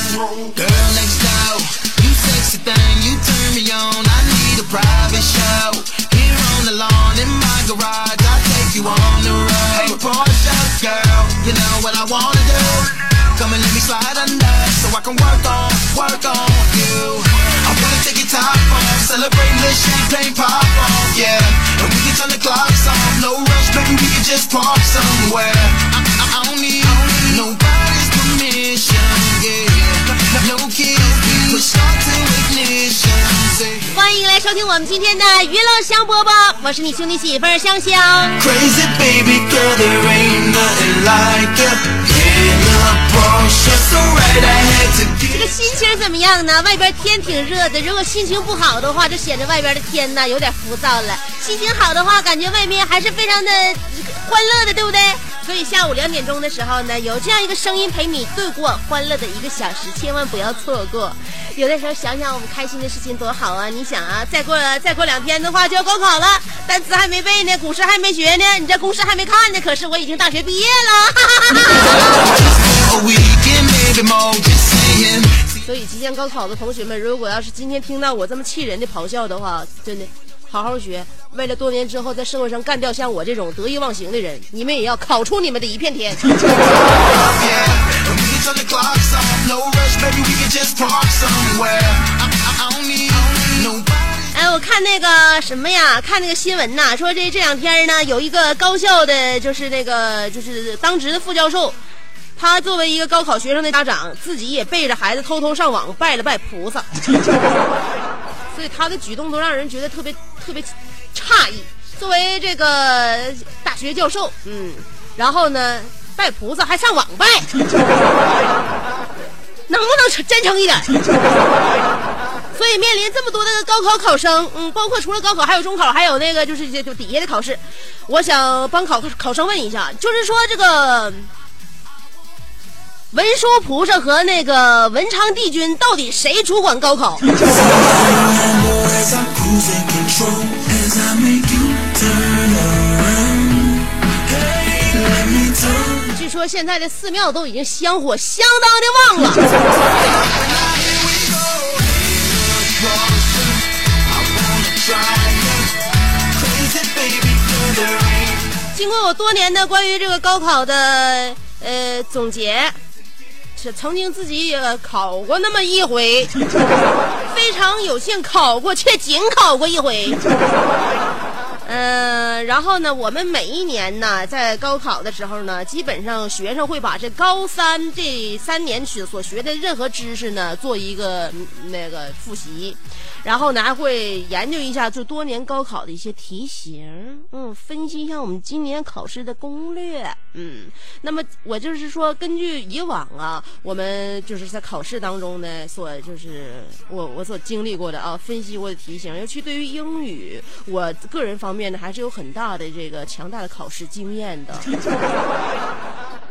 Girl next door, you sexy thing, you turn me on. I need a private show. Here on the lawn in my garage, I'll take you on the road. Hey, Portia, girl, you know what I wanna do. Come and let me slide under, so I can work on, work on you. I wanna take your top off, celebrate the champagne pop off, yeah. And we can turn the clocks off, no rush, baby, we can just park somewhere. I, 收听我们今天的娱乐香饽饽，我是你兄弟媳妇儿香香。Crazy baby girl, there ain't nothing like ya. Yeah, little Porsche, so right I had to 这个心情怎么样呢？外边天挺热的，如果心情不好的话，就显得外边的天呢有点浮躁了。心情好的话，感觉外面还是非常的欢乐的，对不对？所以下午两点钟的时候呢，有这样一个声音陪你度过欢乐的一个小时，千万不要错过。有的时候想想我们开心的事情多好啊！你想啊，再过再过两天的话就要高考了，单词还没背呢，古诗还没学呢，你这公式还没看呢，可是我已经大学毕业了。所以即将高考的同学们，如果要是今天听到我这么气人的咆哮的话，真的好好学，为了多年之后在社会上干掉像我这种得意忘形的人，你们也要考出你们的一片天。哎，我看那个什么呀，看那个新闻呐，说这这两天呢，有一个高校的，就是那个就是当值的副教授，他作为一个高考学生的家长，自己也背着孩子偷偷上网拜了拜菩萨，所以他的举动都让人觉得特别特别诧异。作为这个大学教授，嗯，然后呢，拜菩萨还上网拜，能不能真诚一点？所以面临这么多的高考考生，嗯，包括除了高考，还有中考，还有那个就是就就底下的考试，我想帮考考生问一下，就是说这个文殊菩萨和那个文昌帝君到底谁主管高考？说现在的寺庙都已经香火相当的旺了。经过我多年的关于这个高考的呃总结，是曾经自己也考过那么一回，非常有幸考过，却仅考过一回。嗯，然后呢，我们每一年呢，在高考的时候呢，基本上学生会把这高三这三年学所学的任何知识呢，做一个那个复习，然后呢，还会研究一下就多年高考的一些题型，嗯，分析一下我们今年考试的攻略，嗯，那么我就是说，根据以往啊，我们就是在考试当中呢，所就是我我所经历过的啊，分析过的题型，尤其对于英语，我个人方面呢，还是有很大的这个强大的考试经验的。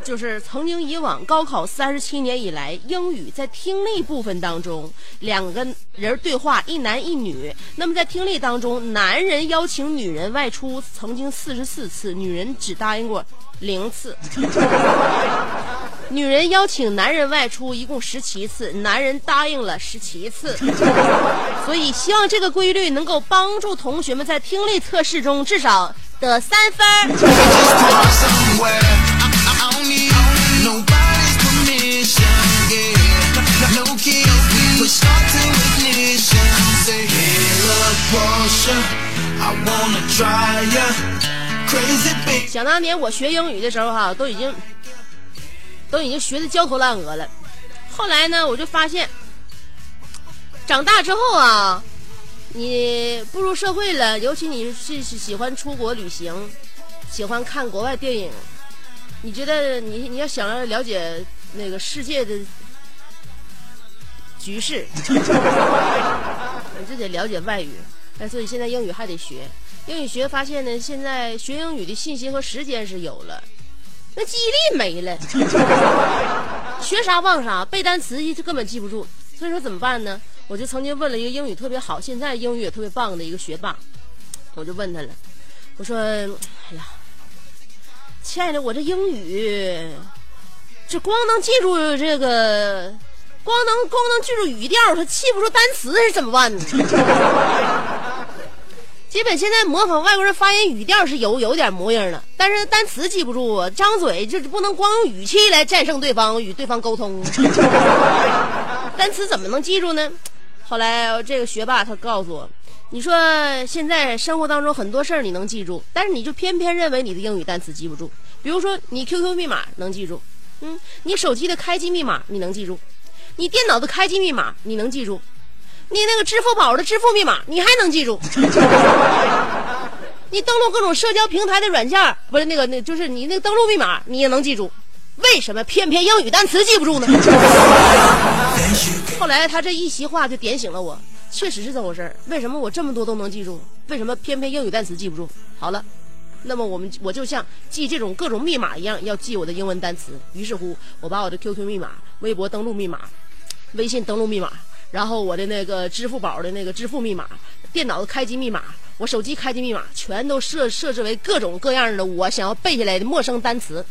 就是曾经以往高考三十七年以来，英语在听力部分当中，两个人对话，一男一女。那么在听力当中，男人邀请女人外出曾经四十四次，女人只答应过零次。女人邀请男人外出一共十七次，男人答应了十七次，所以希望这个规律能够帮助同学们在听力测试中至少得三分。想当年我学英语的时候，哈，都已经。都已经学的焦头烂额了。后来呢，我就发现，长大之后啊，你步入社会了，尤其你是是喜欢出国旅行，喜欢看国外电影，你觉得你你要想要了解那个世界的局势，你 就得了解外语。哎，所以现在英语还得学。英语学发现呢，现在学英语的信心和时间是有了，那记忆力没了，学啥忘啥，背单词就根本记不住。所以说怎么办呢？我就曾经问了一个英语特别好，现在英语也特别棒的一个学霸，我就问他了，我说：“哎呀，亲爱的，我这英语这光能记住这个，光能光能记住语调，他记不住单词是怎么办呢？”基本现在模仿外国人发音语调是有有点模样了，但是单词记不住啊，张嘴就是不能光用语气来战胜对方，与对方沟通。单词怎么能记住呢？后来这个学霸他告诉我，你说现在生活当中很多事儿你能记住，但是你就偏偏认为你的英语单词记不住。比如说你 QQ 密码能记住，嗯，你手机的开机密码你能记住，你电脑的开机密码你能记住。你那个支付宝的支付密码，你还能记住？你登录各种社交平台的软件，不是那个，那就是你那个登录密码，你也能记住。为什么偏偏英语单词记不住呢？后来他这一席话就点醒了我，确实是这回事儿。为什么我这么多都能记住？为什么偏偏英语单词记不住？好了，那么我们我就像记这种各种密码一样，要记我的英文单词。于是乎，我把我的 QQ 密码、微博登录密码、微信登录密码。然后我的那个支付宝的那个支付密码、电脑的开机密码、我手机开机密码，全都设设置为各种各样的我想要背下来的陌生单词。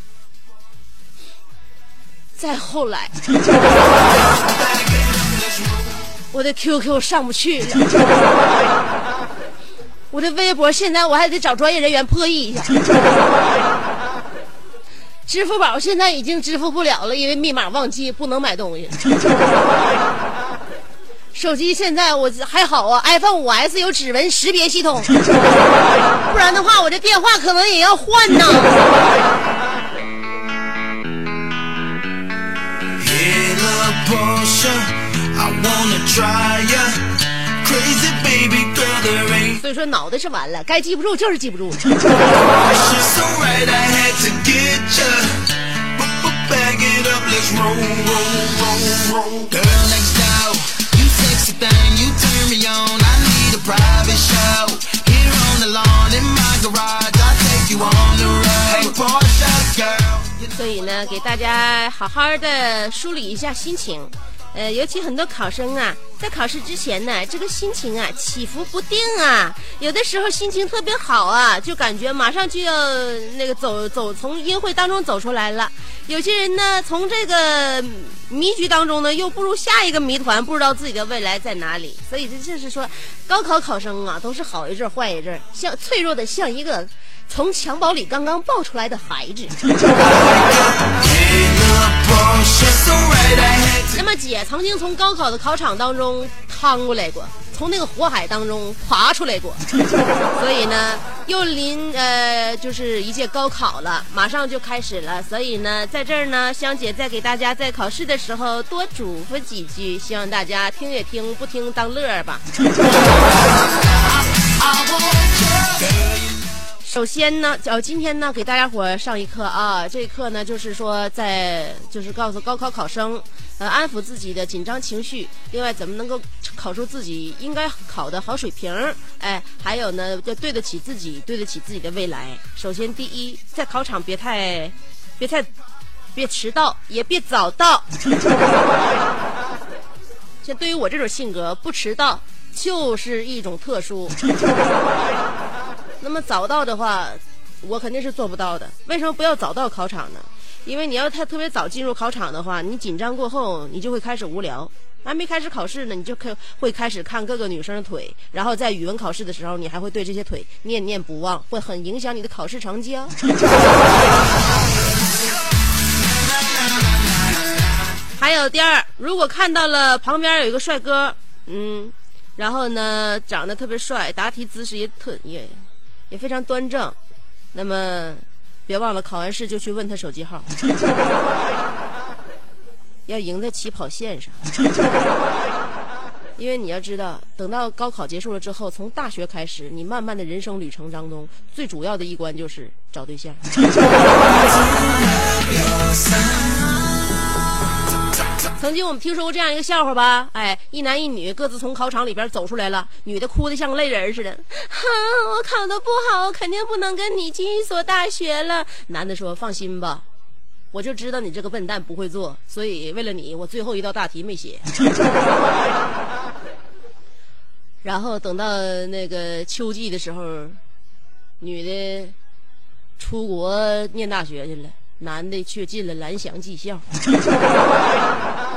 再后来，我的 QQ 上不去，我的微博现在我还得找专业人员破译一下。支付宝现在已经支付不了了，因为密码忘记，不能买东西。手机现在我还好啊，iPhone 五 S 有指纹识别系统，不然的话我这电话可能也要换呢。Girl, 所以说脑袋是完了，该记不住就是记不住。Sexy thing, you turn me on. I need a private show. Here on the lawn in my garage, I'll take you on the road. Hey, Portia girl. 所以呢，给大家好好的梳理一下心情。呃，尤其很多考生啊，在考试之前呢，这个心情啊起伏不定啊，有的时候心情特别好啊，就感觉马上就要那个走走从阴晦当中走出来了。有些人呢，从这个迷局当中呢，又步入下一个谜团，不知道自己的未来在哪里。所以这就是说，高考考生啊，都是好一阵坏一阵，像脆弱的像一个从襁褓里刚刚抱出来的孩子。那么姐曾经从高考的考场当中趟过来过，从那个火海当中爬出来过，所以呢，又临呃就是一届高考了，马上就开始了，所以呢，在这儿呢，香姐再给大家在考试的时候多嘱咐几句，希望大家听也听，不听当乐儿吧。首先呢，呃，今天呢，给大家伙上一课啊。这一课呢，就是说在，就是告诉高考考生，呃，安抚自己的紧张情绪。另外，怎么能够考出自己应该考的好水平？哎，还有呢，要对得起自己，对得起自己的未来。首先，第一，在考场别太，别太，别迟到，也别早到。像对于我这种性格，不迟到就是一种特殊。那么早到的话，我肯定是做不到的。为什么不要早到考场呢？因为你要太特别早进入考场的话，你紧张过后，你就会开始无聊。还没开始考试呢，你就开会开始看各个女生的腿，然后在语文考试的时候，你还会对这些腿念念不忘，会很影响你的考试成绩啊。还有第二，如果看到了旁边有一个帅哥，嗯，然后呢长得特别帅，答题姿势也特也也非常端正，那么别忘了考完试就去问他手机号，要赢在起跑线上。因为你要知道，等到高考结束了之后，从大学开始，你慢慢的人生旅程当中，最主要的一关就是找对象。曾经我们听说过这样一个笑话吧？哎，一男一女各自从考场里边走出来了，女的哭得像个泪人似的，哈，我考得不好，我肯定不能跟你进一所大学了。男的说：“放心吧，我就知道你这个笨蛋不会做，所以为了你，我最后一道大题没写。”然后等到那个秋季的时候，女的出国念大学去了，男的却进了蓝翔技校。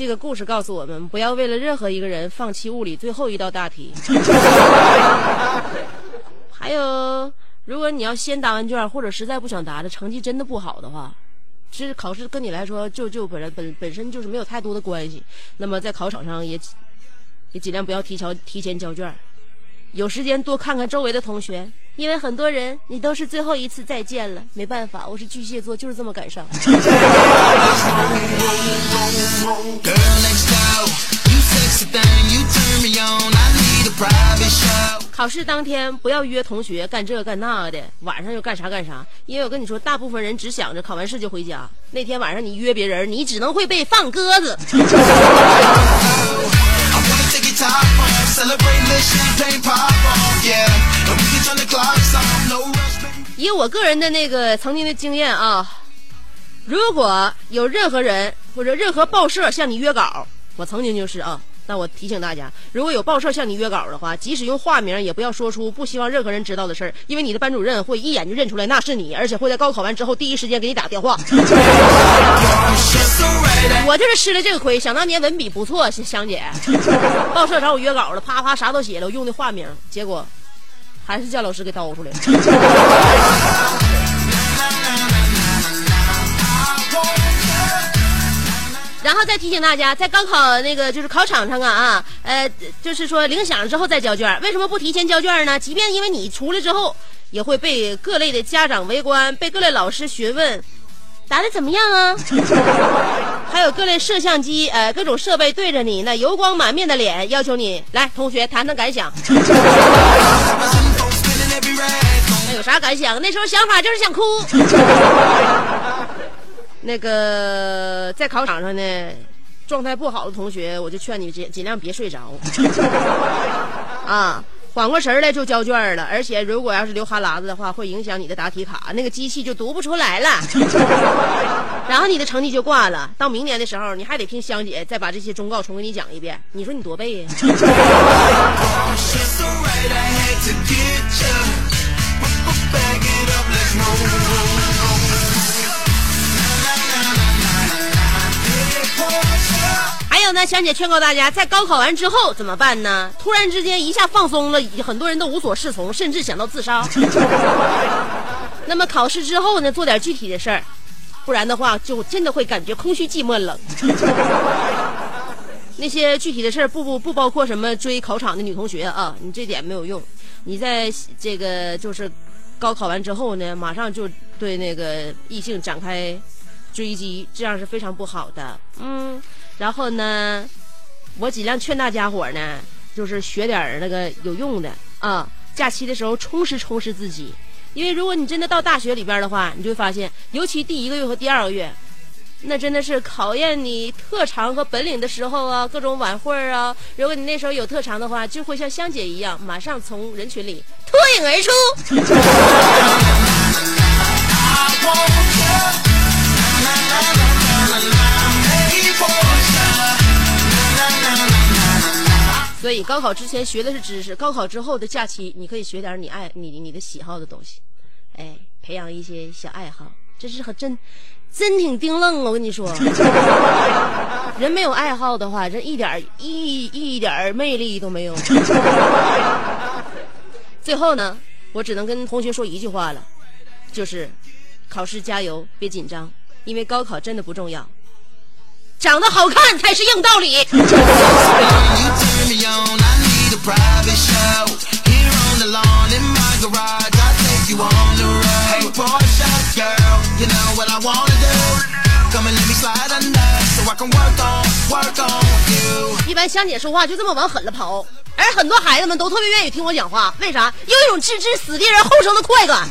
这个故事告诉我们，不要为了任何一个人放弃物理最后一道大题。还有，如果你要先答完卷，或者实在不想答的，成绩真的不好的话，其实考试跟你来说就就本来本本身就是没有太多的关系。那么在考场上也也尽量不要提前提前交卷，有时间多看看周围的同学，因为很多人你都是最后一次再见了。没办法，我是巨蟹座，就是这么感伤。考试当天不要约同学干这干那的，晚上又干啥干啥。因为我跟你说，大部分人只想着考完试就回家。那天晚上你约别人，你只能会被放鸽子。以我个人的那个曾经的经验啊，如果有任何人或者任何报社向你约稿，我曾经就是啊。那我提醒大家，如果有报社向你约稿的话，即使用化名，也不要说出不希望任何人知道的事儿，因为你的班主任会一眼就认出来那是你，而且会在高考完之后第一时间给你打电话。我就是吃了这个亏，想当年文笔不错，香姐，报社找我约稿了，啪啪啥都写了，我用的化名，结果还是叫老师给叨出来了。然后再提醒大家，在高考那个就是考场上啊啊，呃，就是说铃响之后再交卷，为什么不提前交卷呢？即便因为你出来之后，也会被各类的家长围观，被各类老师询问，答的怎么样啊？还有各类摄像机，呃，各种设备对着你那油光满面的脸，要求你来，同学谈谈感想。那有啥感想？那时候想法就是想哭。那个在考场上呢，状态不好的同学，我就劝你尽尽量别睡着。啊，缓过神来就交卷了，而且如果要是流哈喇子的话，会影响你的答题卡，那个机器就读不出来了，然后你的成绩就挂了。到明年的时候，你还得听香姐再把这些忠告重给你讲一遍。你说你多背呀、还有呢，香姐劝告大家，在高考完之后怎么办呢？突然之间一下放松了，很多人都无所适从，甚至想到自杀。那么考试之后呢，做点具体的事儿，不然的话就真的会感觉空虚、寂寞、冷。那些具体的事儿不不不包括什么追考场的女同学啊，你这点没有用。你在这个就是高考完之后呢，马上就对那个异性展开追击，这样是非常不好的。嗯，然后呢，我尽量劝大家伙儿呢，就是学点儿那个有用的啊，假期的时候充实充实自己。因为如果你真的到大学里边儿的话，你就会发现，尤其第一个月和第二个月，那真的是考验你特长和本领的时候啊，各种晚会儿啊。如果你那时候有特长的话，就会像香姐一样，马上从人群里脱颖而出。所以高考之前学的是知识，高考之后的假期，你可以学点你爱你你的喜好的东西，哎，培养一些小爱好，这是很真真挺丁愣啊！我跟你说，人没有爱好的话，这一点儿一一点魅力都没有。最后呢，我只能跟同学说一句话了，就是考试加油，别紧张，因为高考真的不重要。长得好看才是硬道理。一般香姐说话就这么往狠了跑，而很多孩子们都特别愿意听我讲话，为啥？有一种置之死地而后生的快感。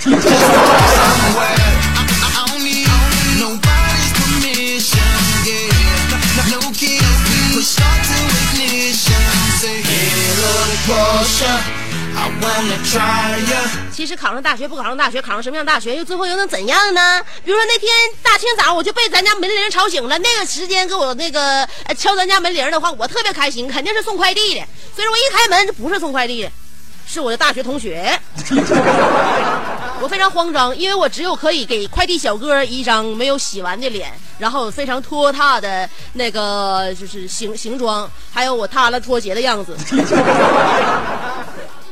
其实考上大学不考上大学，考上什么样大学又最后又能怎样呢？比如说那天大清早我就被咱家门铃吵醒了，那个时间给我那个敲咱家门铃的话，我特别开心，肯定是送快递的。所以说我一开门这不是送快递的，是我的大学同学。我非常慌张，因为我只有可以给快递小哥一张没有洗完的脸，然后非常拖沓的那个就是形形状，还有我塌了拖鞋的样子。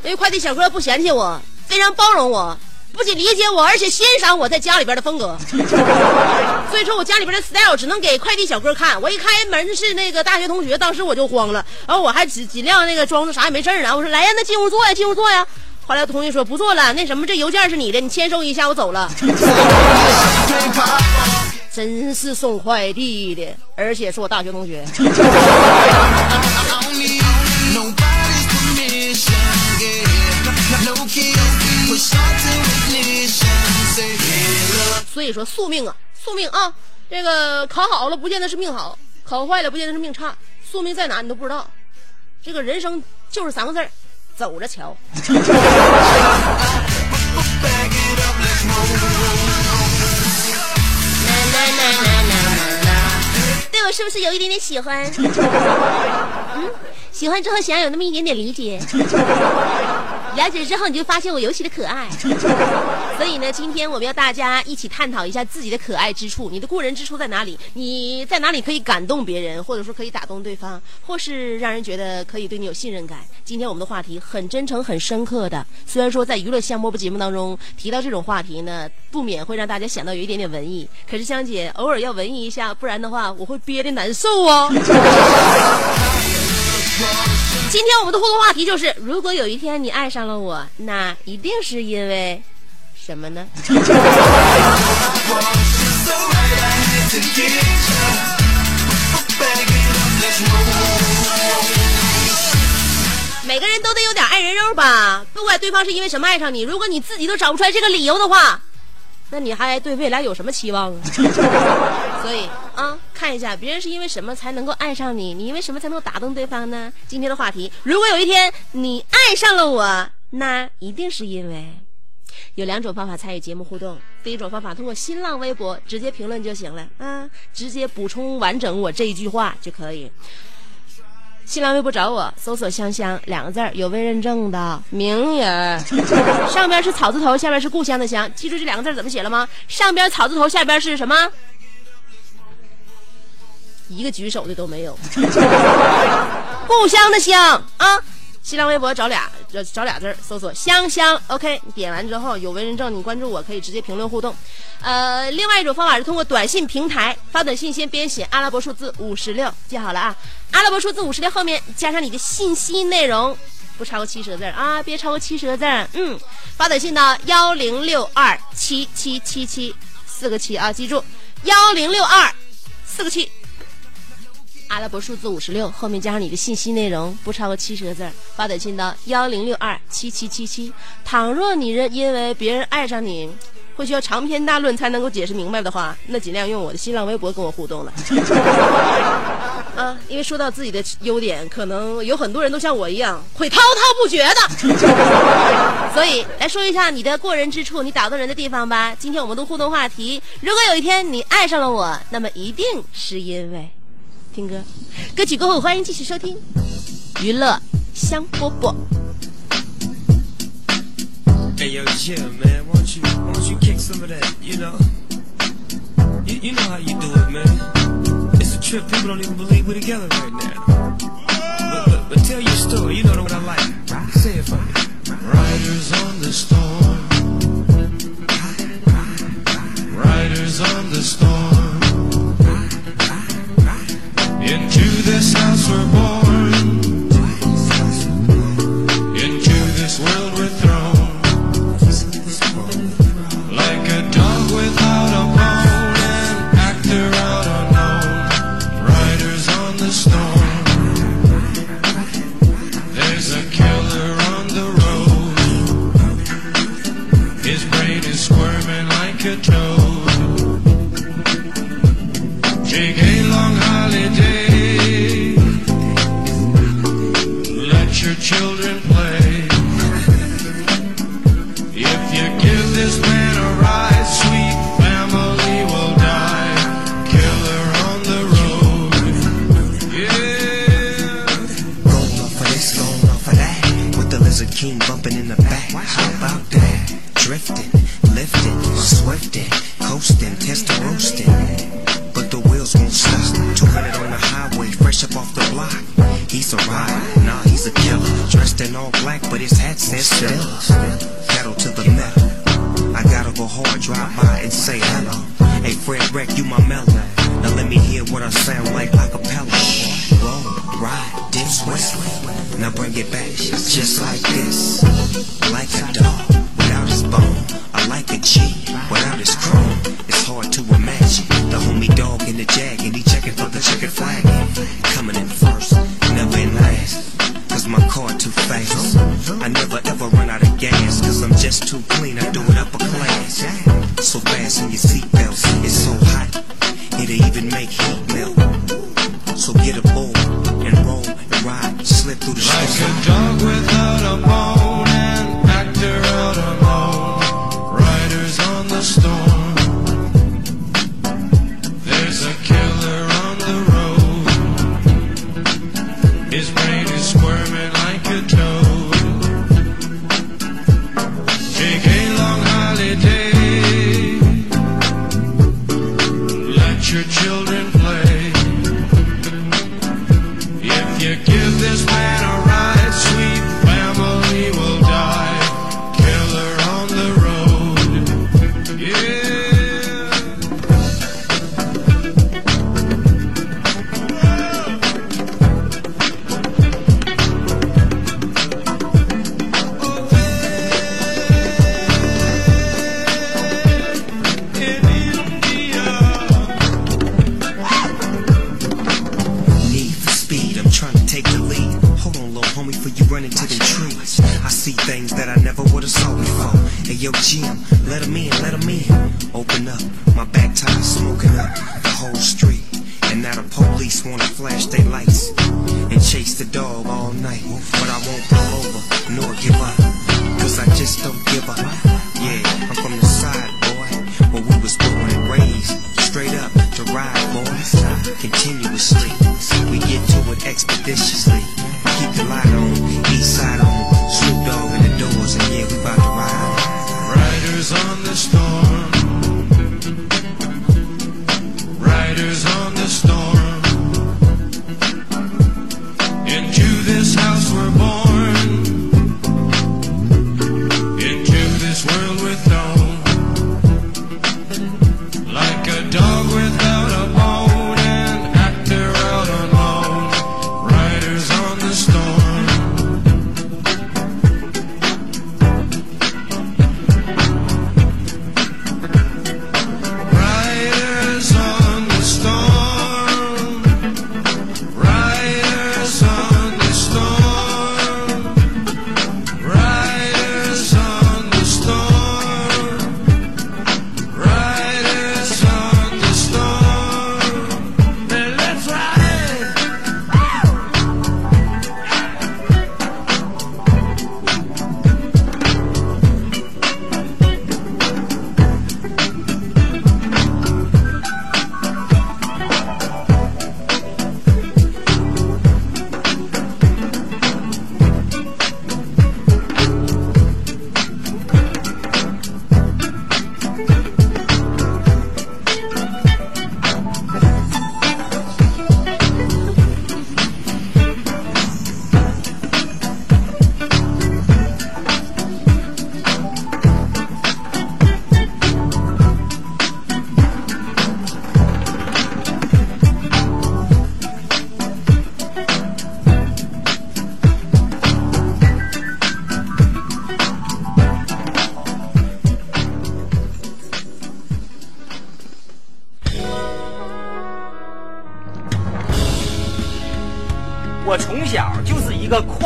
因为快递小哥不嫌弃我，非常包容我，不仅理解我，而且欣赏我在家里边的风格。所以说我家里边的 style 只能给快递小哥看。我一开门是那个大学同学，当时我就慌了，然后我还尽尽量那个装作啥也没事儿呢。我说来呀，那进屋坐呀，进屋坐呀。后来同学说不做了，那什么，这邮件是你的，你签收一下，我走了。真是送快递的，而且是我大学同学。所以说宿命啊，宿命啊，这个考好了不见得是命好，考坏了不见得是命差，宿命在哪你都不知道。这个人生就是三个字儿，走着瞧。对我是不是有一点点喜欢？嗯，喜欢之后想要有那么一点点理解，了解之后你就发现我尤其的可爱。所以呢，今天我们要大家一起探讨一下自己的可爱之处，你的过人之处在哪里？你在哪里可以感动别人，或者说可以打动对方，或是让人觉得可以对你有信任感？今天我们的话题很真诚、很深刻的，虽然说在娱乐香饽饽节目当中提到这种话题呢，不免会让大家想到有一点点文艺。可是香姐偶尔要文艺一下，不然的话我会憋得难受啊。今天我们的互动话题就是：如果有一天你爱上了我，那一定是因为什么呢.每个人都得有点爱人肉吧，不管对方是因为什么爱上你，如果你自己都找不出来这个理由的话，那你还对未来有什么期望啊？所以啊，看一下别人是因为什么才能够爱上你，你因为什么才能够打动对方呢？今天的话题，如果有一天你爱上了我，那一定是因为。有两种方法参与节目互动，第一种方法通过新浪微博直接评论就行了啊，直接补充完整我这一句话就可以。新浪微博找我，搜索“香香”两个字儿，有未认证的名人，上边是草字头，下边是故乡的乡，记住这两个字怎么写了吗？上边草字头，下边是什么？一个举手的都没有。故乡的乡啊！新浪微博找俩找找俩字儿，搜索“香香 ”，OK，你点完之后有为人证，你关注我可以直接评论互动。呃，另外一种方法是通过短信平台发短信，先编写阿拉伯数字五十六，记好了啊！阿拉伯数字五十六后面加上你的信息内容，不超过七十个字啊，别超过七十个字。嗯，发短信到幺零六二七七七七四个七啊，记住幺零六二四个七。阿拉伯数字五十六后面加上你的信息内容，不超过七十个字，发短信到幺零六二七七七七。倘若你认因为别人爱上你，会需要长篇大论才能够解释明白的话，那尽量用我的新浪微博跟我互动了。啊，因为说到自己的优点，可能有很多人都像我一样会滔滔不绝的，所以来说一下你的过人之处，你打动人的地方吧。今天我们的互动话题，如果有一天你爱上了我，那么一定是因为。听歌，歌曲过后欢迎继续收听娱乐香饽饽。Hey yo, chill, man. Won't you, won't you kick some of that? You know, you, you know how you do it, man. It's a trip. People don't even believe we're together right now.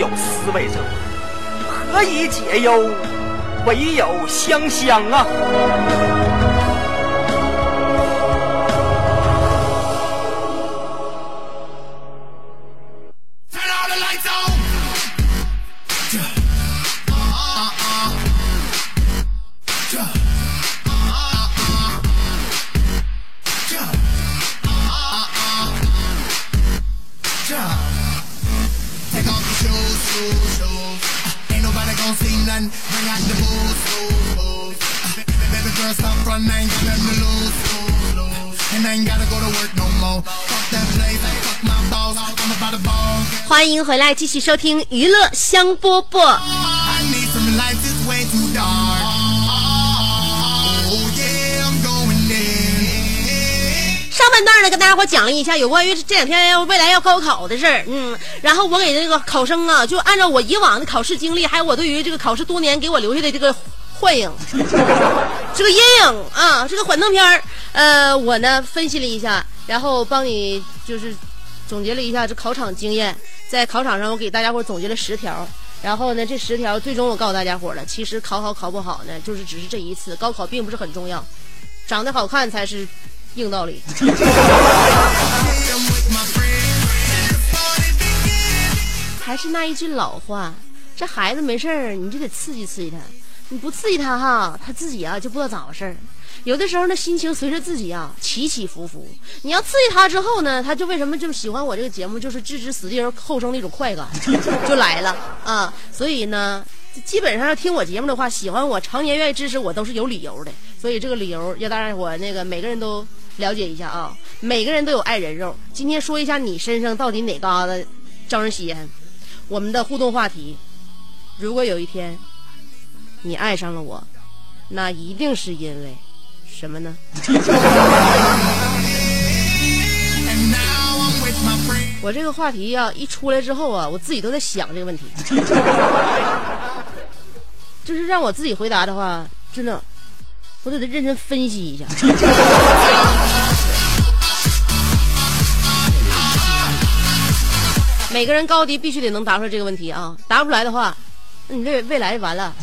有思维者，何以解忧？唯有香香啊！I ain't got nothing to lose, lose, lose. And I ain't gotta go to work no more. Fuck that place, fuck my boss. I'm about to ball. 欢迎回来，继续收听娱乐香饽饽。I need some light, it's way too dark. Oh yeah, I'm going there. 上半段呢，跟大家伙讲了一下有关于这两天要未来要高考的事儿，嗯，然后我给这个考生啊，就按照我以往的考试经历，还有我对于这个考试多年给我留下的这个幻影，这个阴影啊，这个幻灯片儿，呃，我呢分析了一下，然后帮你就是总结了一下这考场经验，在考场上我给大家伙总结了十条。然后呢，这十条最终我告诉大家伙了，其实考好考不好呢，就是只是这一次，高考并不是很重要，长得好看才是硬道理。还是那一句老话，这孩子没事儿，你就得刺激刺激他，你不刺激他哈，他自己啊就不知道咋回事儿。有的时候呢，心情随着自己啊起起伏伏。你要刺激他之后呢，他就为什么就喜欢我这个节目，就是置之死地而后生的一种快感就来了啊。所以呢，基本上要听我节目的话，喜欢我，常年愿意支持我，都是有理由的。所以这个理由要大家伙那个每个人都了解一下啊。每个人都有爱人肉。今天说一下你身上到底哪嘎达招人稀罕。我们的互动话题：如果有一天你爱上了我，那一定是因为什么呢. 我这个话题呀、一出来之后啊，我自己都在想这个问题，就是让我自己回答的话，真的，我得得认真分析一下。每个人高低必须得能答出来这个问题啊，答不出来的话，那你这未来完了。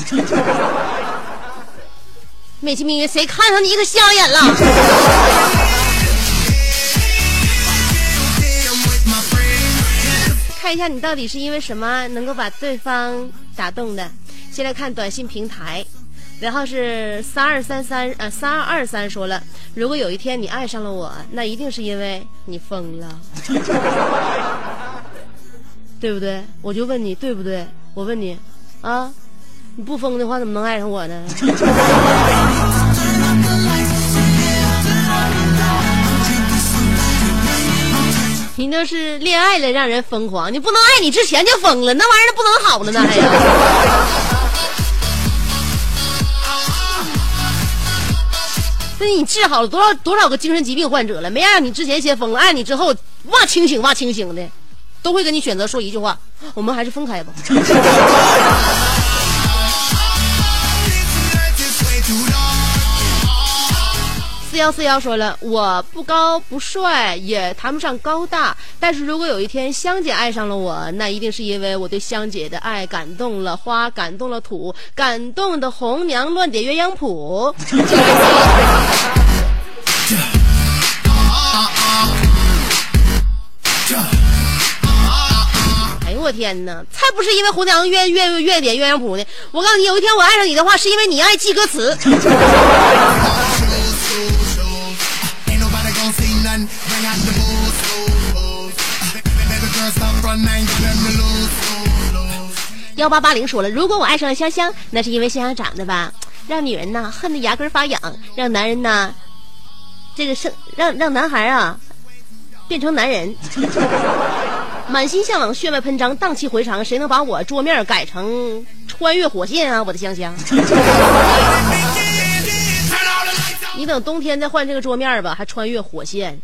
美其名曰谁看上你可瞎眼了.看一下你到底是因为什么能够把对方打动的。先来看短信平台，然后是三二三三呃三二二三说了，如果有一天你爱上了我，那一定是因为你疯了，对不对？我就问你对不对？我问你啊，你不疯的话怎么能爱上我呢？你那是恋爱了让人疯狂，你不能爱你之前就疯了，那玩意儿不能好了呢还呀。那你治好了多少多少个精神疾病患者了？没让你之前先疯了，爱你之后哇清醒哇清醒的，都会跟你选择说一句话：我们还是分开吧。四幺四幺说了，我不高不帅，也谈不上高大，但是如果有一天香姐爱上了我，那一定是因为我对香姐的爱感动了花，感动了土，感动的红娘乱点鸳鸯谱。我天哪，才不是因为红娘愿愿愿点鸳鸯谱呢！我告诉你，有一天我爱上你的话，是因为你爱记歌词。幺八八零说了，如果我爱上了香香，那是因为香香长得吧，让女人呢恨得牙根发痒，让男人呢，这个生让让男孩啊，变成男人。满心向往，血脉喷张，荡气回肠，谁能把我桌面改成穿越火线啊？我的香香。你等冬天再换这个桌面吧，还穿越火线。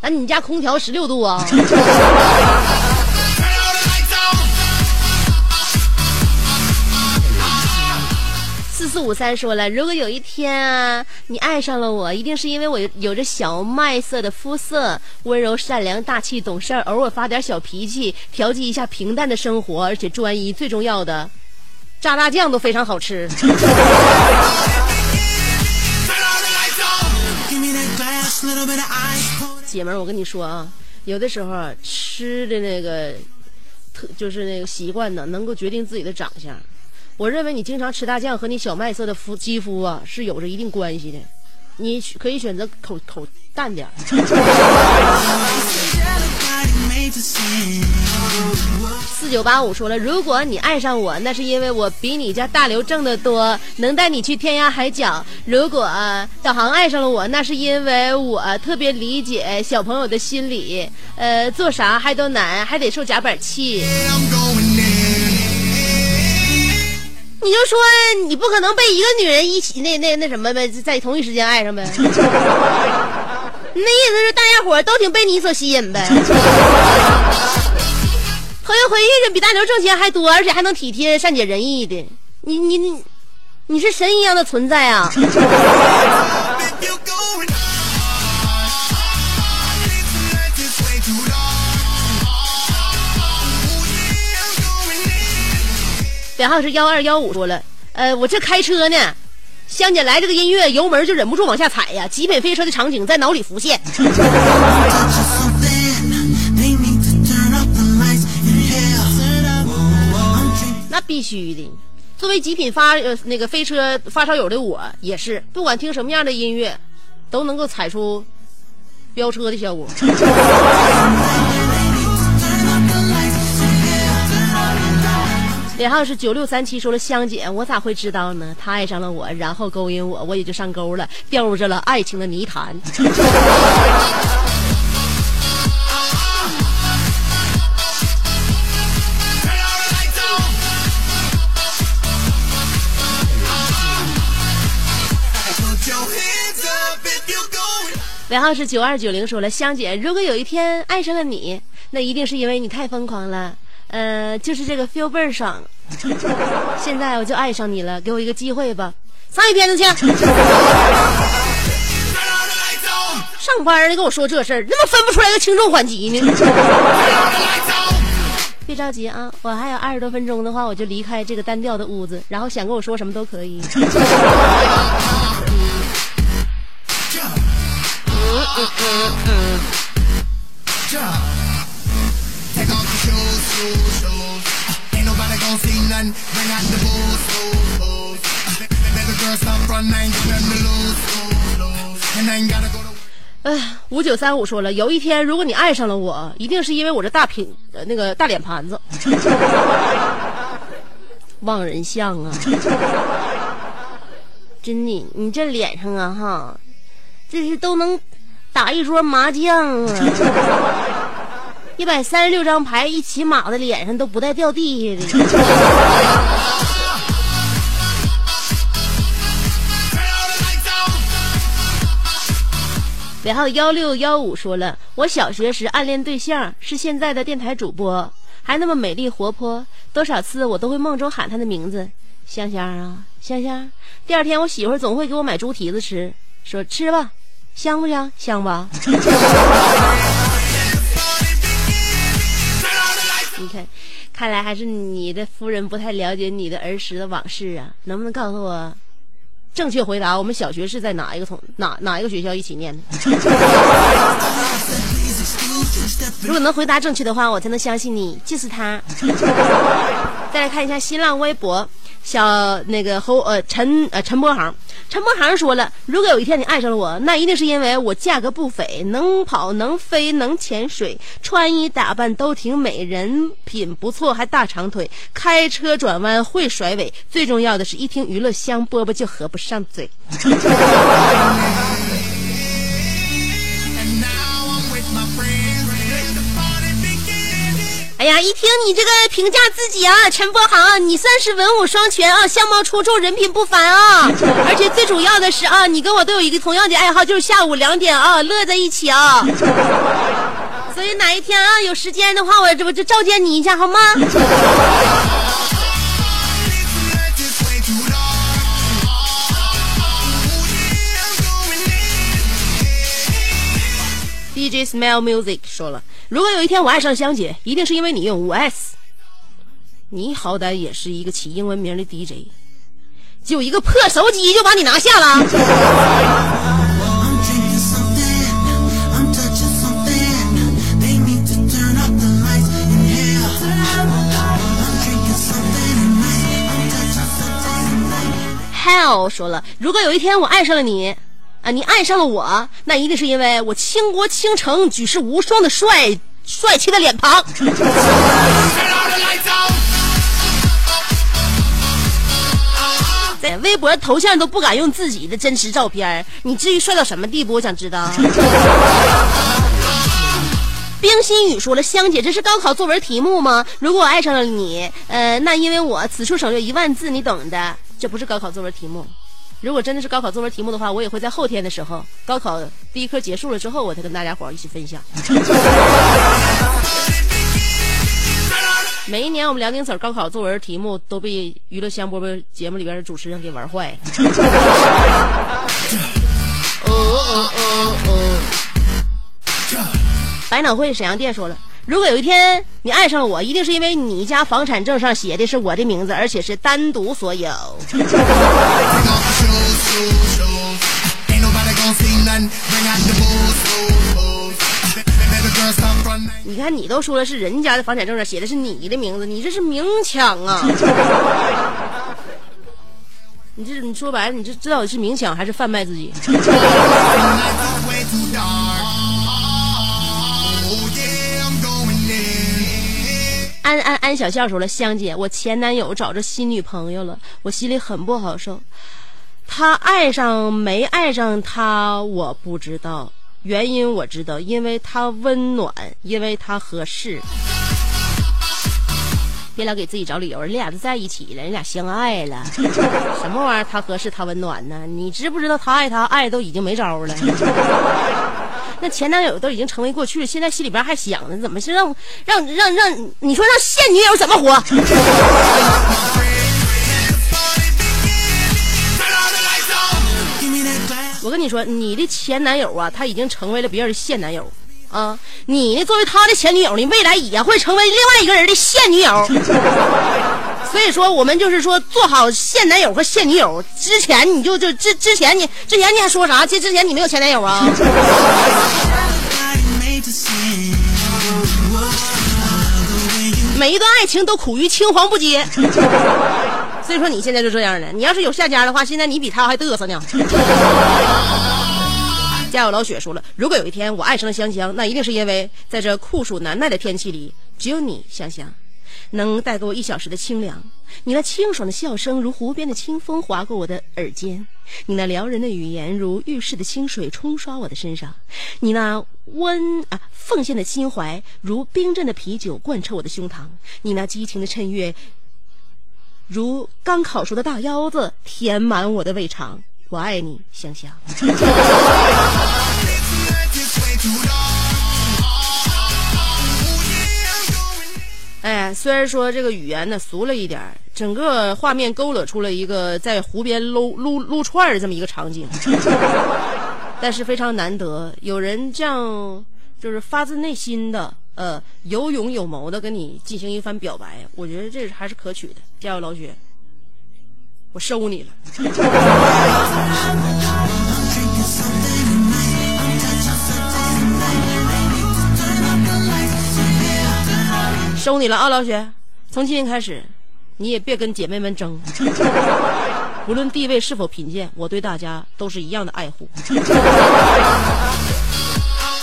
那你家空调十六度啊？四五三说了，如果有一天啊，你爱上了我，一定是因为我有着小麦色的肤色，温柔善良、大气懂事儿，偶尔发点小脾气，调剂一下平淡的生活，而且专一。最重要的，炸大酱都非常好吃。姐们儿，我跟你说啊，有的时候，吃的那个特就是那个习惯呢，能够决定自己的长相。我认为你经常吃大酱和你小麦色的肤肌肤啊是有着一定关系的。你可以选择口口淡点儿 四九八五说了，如果你爱上我，那是因为我比你家大刘挣得多，能带你去天涯海角。如果、呃小航爱上了我，那是因为我特别理解小朋友的心理，呃，做啥还都难，还得受夹板气。你就说你不可能被一个女人一起那那那什么呗，在同一时间爱上呗。那意思是大家伙都挺被你所吸引呗。朋友回遇着比大刘挣钱还多，而且还能体贴善解人意的，你你你你是神一样的存在啊！编号是幺二幺五说了，呃，我这开车呢，香姐来这个音乐，油门就忍不住往下踩呀，极品飞车的场景在脑里浮现。那必须的。作为极品发呃那个飞车发烧友的我，也是不管听什么样的音乐，都能够踩出飙车的效果。连号是九六三七说了，香姐，我咋会知道呢？他爱上了我，然后勾引我，我也就上钩了，掉入这了爱情的泥潭。连号是九二九零说了，香姐，如果有一天爱上了你，那一定是因为你太疯狂了，呃，就是这个 feel 倍儿爽。现在我就爱上你了，给我一个机会吧，上一边子去。上班的跟我说这事儿，那么分不出来个轻重缓急呢. 别着急啊，我还有二十多分钟的话，我就离开这个单调的屋子，然后想跟我说什么都可以。哎，五九三五说了，有一天如果你爱上了我，一定是因为我这大品那个大脸盘子，望人像啊！真的，你这脸上啊哈，这是都能打一桌麻将啊！一百三十六张牌一起码的脸上都不带掉地下的。然后幺六幺五说了，我小学时暗恋对象是现在的电台主播，还那么美丽活泼，多少次我都会梦中喊他的名字，香香啊，香香。第二天我媳妇儿总会给我买猪蹄子吃，说吃吧，香不香？香吧。你看，看来还是你的夫人不太了解你的儿时的往事啊，能不能告诉我？正确回答，我们小学是在哪一个同哪哪一个学校一起念的？如果能回答正确的话，我才能相信你就是他。再来看一下新浪微博，小那个侯呃陈呃陈波航，陈波航说了，如果有一天你爱上了我，那一定是因为我价格不菲，能跑能飞能潜水，穿衣打扮都挺美，人品不错，还大长腿，开车转弯会甩尾，最重要的是一听娱乐香饽饽就合不上嘴。哎呀，一听你这个评价自己啊，陈博航，你算是文武双全啊，相貌出众，人品不凡啊。而且最主要的是啊，你跟我都有一个同样的爱好，就是下午两点啊，乐在一起啊。所以哪一天啊有时间的话，我这不就召见你一下好吗？dj smile music 说了如果有一天我爱上香姐一定是因为你用五 s 你好歹也是一个起英文名的 dj 就一个破手机就把你拿下了。Hell 说了如果有一天我爱上了你啊，你爱上了我，那一定是因为我倾国倾城、举世无双的帅帅气的脸庞。在微博头像都不敢用自己的真实照片，你至于帅到什么地步？我想知道。冰心雨说了：“香姐，这是高考作文题目吗？如果我爱上了你，呃，那因为我此处省略一万字，你懂的。这不是高考作文题目。如果真的是高考作文题目的话，我也会在后天的时候，高考第一科结束了之后，我再跟大家伙儿一起分享。每一年我们辽宁省高考作文题目都被娱乐香饽饽节目里边的主持人给玩坏了。哦哦哦哦！百脑汇沈阳店说了，如果有一天你爱上了我，一定是因为你家房产证上写的是我的名字，而且是单独所有。你看你都说了是人家的房产证上写的是你的名字你这是明抢啊！你这你说白了你这这到底是明抢还是贩卖自己？安安安小笑说了香姐我前男友找着新女朋友了我心里很不好受。他爱上没爱上他，我不知道。原因我知道，因为他温暖，因为他合适。别老给自己找理由，人俩都在一起了，人俩相爱了，什么玩意儿？他合适，他温暖呢？你知不知道他爱他，爱都已经没招了。那前男友都已经成为过去了，现在心里边还想呢，怎么是让让让让？你说让现女友怎么活？我跟你说，你的前男友啊，他已经成为了别人的现男友啊。你呢，作为他的前女友，你未来也会成为另外一个人的现女友。所以说，我们就是说，做好现男友和现女友之前，你就就之之前你之前你还说啥？这之前你没有前男友啊？每一段爱情都苦于青黄不接。所以说你现在就这样了。你要是有下家的话，现在你比他还嘚瑟呢。家有老雪说了，如果有一天我爱上了香香，那一定是因为在这酷暑难耐的天气里，只有你香香，能带给我一小时的清凉。你那清爽的笑声如湖边的清风划过我的耳尖，你那撩人的语言如浴室的清水冲刷我的身上，你那温啊奉献的心怀如冰镇的啤酒贯彻我的胸膛，你那激情的衬乐如刚烤熟的大腰子填满我的胃肠。我爱你，香香。哎，虽然说这个语言呢俗了一点儿，整个画面勾勒出了一个在湖边撸撸撸串儿的这么一个场景，但是非常难得，有人这样就是发自内心的，呃，有勇有谋的跟你进行一番表白，我觉得这还是可取的。加油，老雪，我收你了。收你了啊，老雪！从今天开始，你也别跟姐妹们争，无论地位是否贫贱，我对大家都是一样的爱护。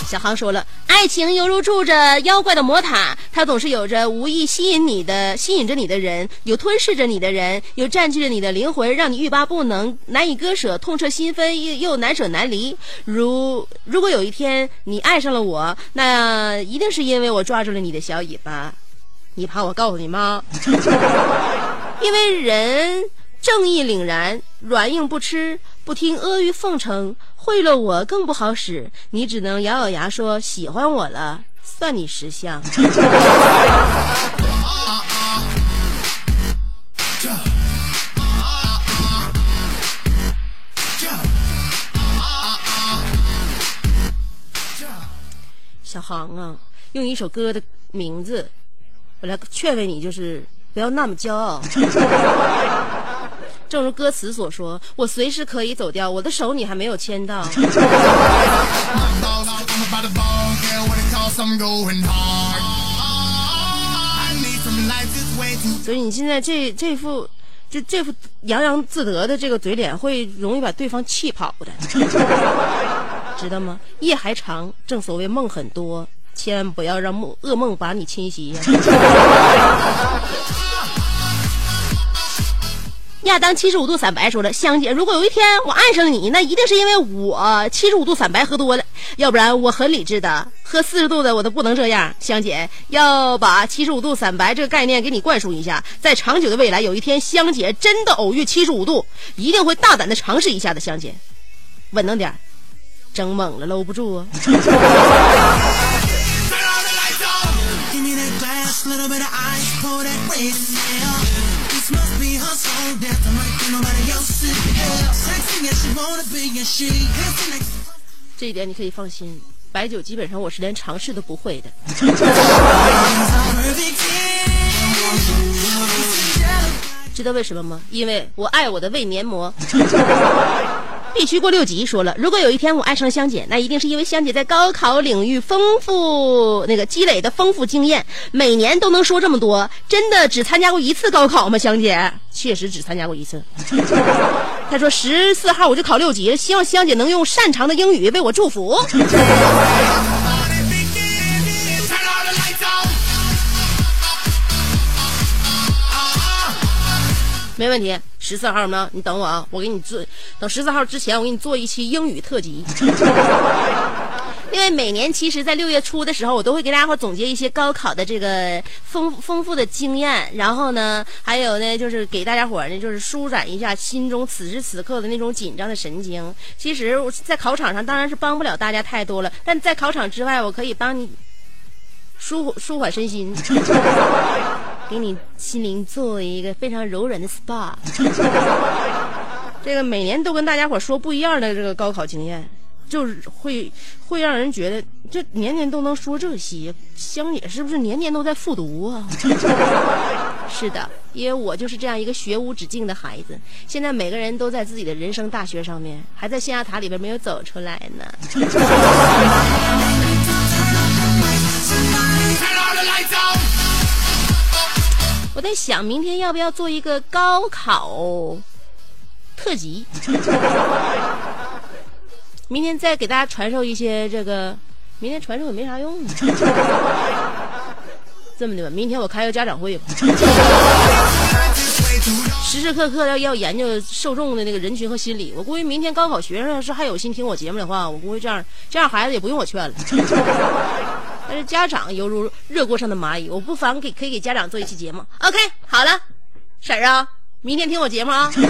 小航说了，爱情犹如住着妖怪的魔塔，它总是有着无意吸引你的、吸引着你的人，有吞噬着你的人，有占据着你的灵魂，让你欲罢不能、难以割舍、痛彻心扉，又又难舍难离。如如果有一天你爱上了我，那一定是因为我抓住了你的小尾巴。你怕我告诉你妈？因为人正义凛然，软硬不吃，不听阿谀奉承，贿赂我更不好使。你只能咬咬牙说喜欢我了，算你识相。小航啊，用一首歌的名字，我来劝慰你，就是不要那么骄傲。正如歌词所说，我随时可以走掉，我的手你还没有牵到。所以你现在这这副就这副洋洋自得的这个嘴脸，会容易把对方气跑的，知道吗？夜还长，正所谓梦很多，千万不要让梦噩梦把你侵袭呀。亚当七十五度散白说了：“香姐，如果有一天我爱上你，那一定是因为我七十五度散白喝多了，要不然我很理智的，喝四十度的我都不能这样。香姐要把七十五度散白这个概念给你灌输一下，在长久的未来，有一天香姐真的偶遇七十五度，一定会大胆的尝试一下的。香姐，稳当点，整猛了搂不住啊！这一点你可以放心，白酒基本上我是连尝试都不会的。知道为什么吗？因为我爱我的胃黏膜。必须过六级。说了，如果有一天我爱上香姐，那一定是因为香姐在高考领域丰富那个积累的丰富经验，每年都能说这么多。真的只参加过一次高考吗？香姐确实只参加过一次。他说十四号我就考六级，希望香姐能用擅长的英语为我祝福。没问题，十四号呢？你等我啊，我给你做，等十四号之前，我给你做一期英语特辑。因为每年其实，在六月初的时候，我都会给大家伙总结一些高考的这个丰丰富的经验，然后呢，还有呢，就是给大家伙呢，就是舒展一下心中此时此刻的那种紧张的神经。其实在考场上当然是帮不了大家太多了，但在考场之外，我可以帮你舒舒缓身心。给你心灵做一个非常柔软的 SPA。这个每年都跟大家伙说不一样的这个高考经验，就是会会让人觉得这年年都能说这些，香姐是不是年年都在复读啊？是的，因为我就是这样一个学无止境的孩子。现在每个人都在自己的人生大学上面，还在象牙塔里边没有走出来呢。我在想，明天要不要做一个高考特辑？明天再给大家传授一些这个，明天传授也没啥用。这么的吧，明天我开个家长会吧，时时刻刻要要研究受众的那个人群和心理。我估计明天高考学生要是还有心听我节目的话，我估计这样这样孩子也不用我劝了。但是家长犹如热锅上的蚂蚁，我不妨给可以给家长做一期节目。OK，好了，婶儿啊，明天听我节目啊。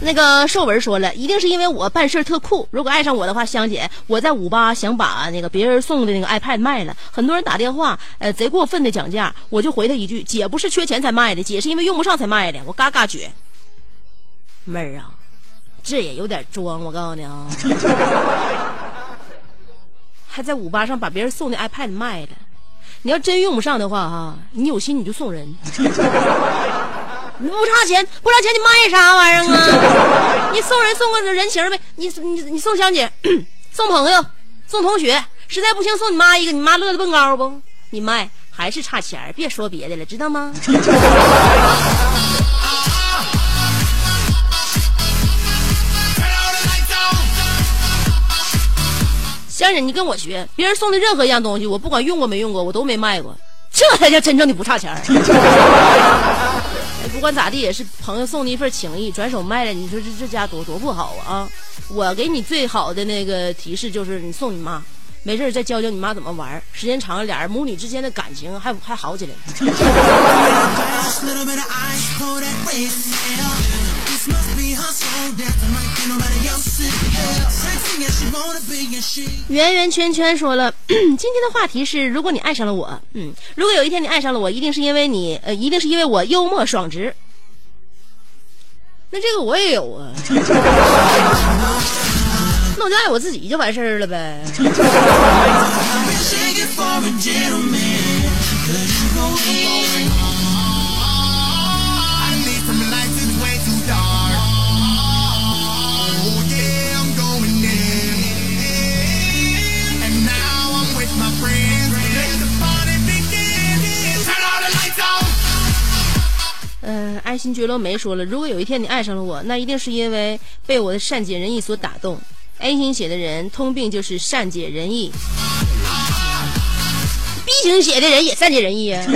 那个寿文说了，一定是因为我办事儿特酷。如果爱上我的话，香姐，我在五八想把那个别人送的那个 iPad 卖了，很多人打电话，呃，贼过分的讲价，我就回他一句：姐不是缺钱才卖的，姐是因为用不上才卖的。我嘎嘎绝，妹儿啊，这也有点装，我告诉你啊，还在五八上把别人送的 iPad 卖了。你要真用不上的话哈，你有心你就送人。你不差钱，不差钱你卖啥玩意儿啊？你送人送个人情呗，你你你送香姐，送朋友，送同学，实在不行送你妈一个，你妈乐得蹦高不？你卖还是差钱儿别说别的了，知道吗？香姐，你跟我学，别人送的任何一样东西，我不管用过没用过，我都没卖过，这才叫真正的不差钱。不管咋地，也是朋友送的一份情谊，转手卖了，你说这这家多多不好啊！我给你最好的那个提示就是，你送你妈，没事再教教你妈怎么玩，时间长了，俩人母女之间的感情还还好起来 圆圆圈圈说了 今天的话题是如果你爱上了我嗯如果有一天你爱上了我一定是因为你呃一定是因为我幽默爽直。那这个我也有啊。那我就爱我自己就完事儿了呗。嗯、爱新觉罗梅说了，如果有一天你爱上了我，那一定是因为被我的善解人意所打动。A 型血的人通病就是善解人意，B 型血的人也善解人意啊。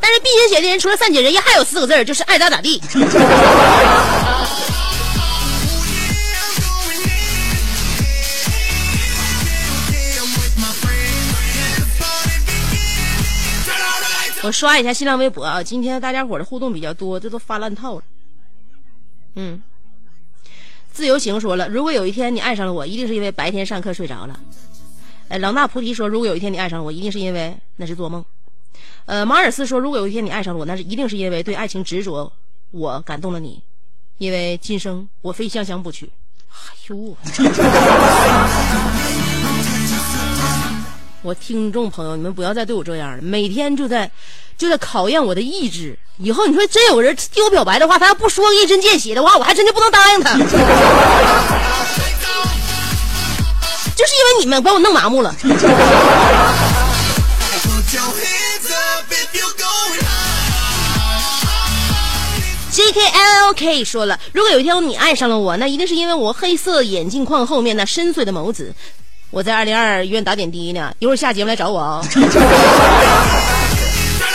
但是 B 型血的人除了善解人意，还有四个字儿，就是爱咋咋地。我刷一下新浪微博啊，今天大家伙的互动比较多，这都发烂套了。嗯，自由行说了，如果有一天你爱上了我，一定是因为白天上课睡着了。呃，朗大菩提说，如果有一天你爱上了我，一定是因为那是做梦。呃，马尔斯说，如果有一天你爱上了我，那是一定是因为对爱情执着，我感动了你，因为今生我非香香不娶。哎呦，我听众朋友，你们不要再对我这样了，每天就在就在考验我的意志。以后你说真有人替我表白的话，他要不说一针见血的话，我还真就不能答应他。就是因为你们把我弄麻木了。J K L K 说了，如果有一天你爱上了我，那一定是因为我黑色眼镜框后面那深邃的眸子。我在二零二医院打点滴呢，一会儿下节目来找我啊、你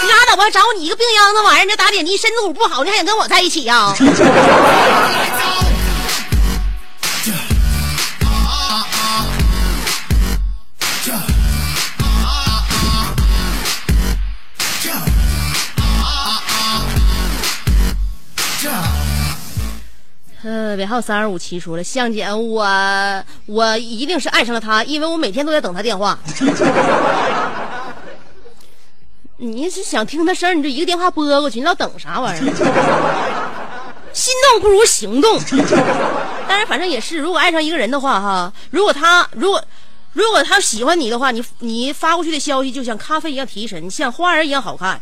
拉倒吧，找你一个病秧子玩意儿，这打点滴身子骨不好，你还想跟我在一起呀、Jump. 呃，尾号三二五七说了，向姐，我我一定是爱上了他，因为我每天都在等他电话。你是想听他声儿，你就一个电话拨过去，你老等啥玩意儿？心动不如行动。当然，反正也是，如果爱上一个人的话，哈，如果他如果如果他喜欢你的话，你你发过去的消息就像咖啡一样提神，像花儿一样好看。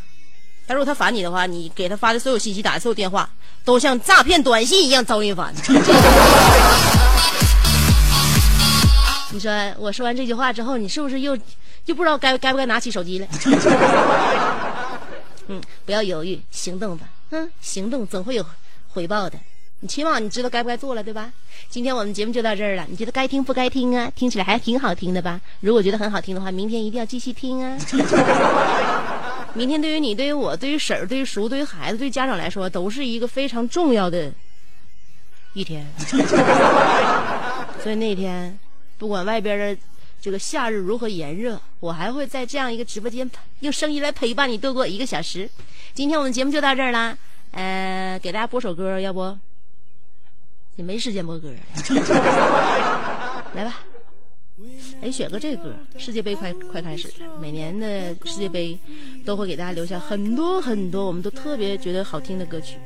但如果他烦你的话，你给他发的所有信息、打的所有电话，都像诈骗短信一样招人烦。你说我说完这句话之后，你是不是又又不知道该该不该拿起手机了？嗯，不要犹豫，行动吧。嗯，行动总会有回报的。你起码你知道该不该做了，对吧？今天我们节目就到这儿了，你觉得该听不该听啊？听起来还挺好听的吧？如果觉得很好听的话，明天一定要继续听啊！明天对于你、对于我、对于婶儿、对于叔、对于孩子、对于家长来说，都是一个非常重要的一天。所以那天，不管外边的这个夏日如何炎热，我还会在这样一个直播间用声音来陪伴你度过一个小时。今天我们节目就到这儿啦，呃，给大家播首歌，要不？也没时间播歌了，来吧。哎，选个这歌，世界杯快快开始了，每年的世界杯都会给大家留下很多很多我们都特别觉得好听的歌曲。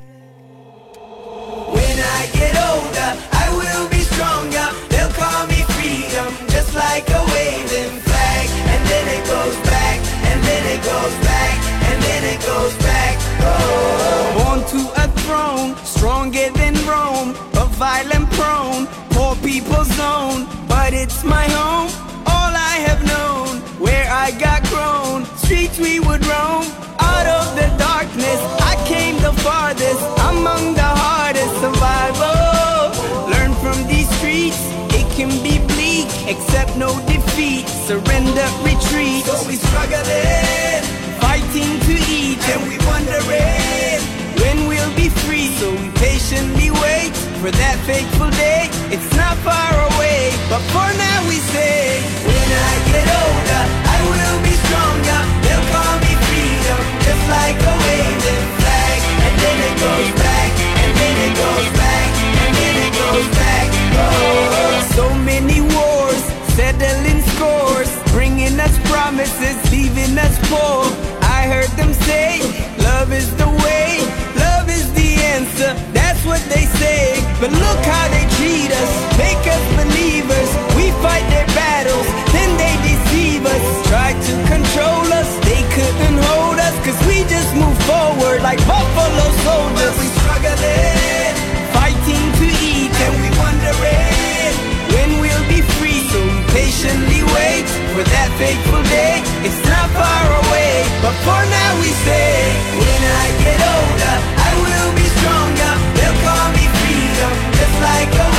streets we would roam. Out of the darkness, I came the farthest, among the hardest survival. Learn from these streets, it can be bleak, accept no defeat, surrender, retreat. So we struggling, fighting to eat, and we wondering when we'll be free. So we patiently wait for that fateful day. It's not far away, but for now we say, when I get older, I will be stronger just like a wave that And then it goes back, and then it goes back, and then it goes back. Oh. So many wars, settling scores Bringing us promises, leaving us poor. I heard them say, love is the way Love is the answer, that's what they say. But look how they treat us, make us believers. We fight their battles, then they deceive us. Try to control Cause we just move forward like buffalo soldiers. we struggling, fighting to eat, and we wondering when we'll be free. So we patiently wait for that fateful day. It's not far away, but for now we say, when I get older, I will be stronger. They'll call me freedom, just like a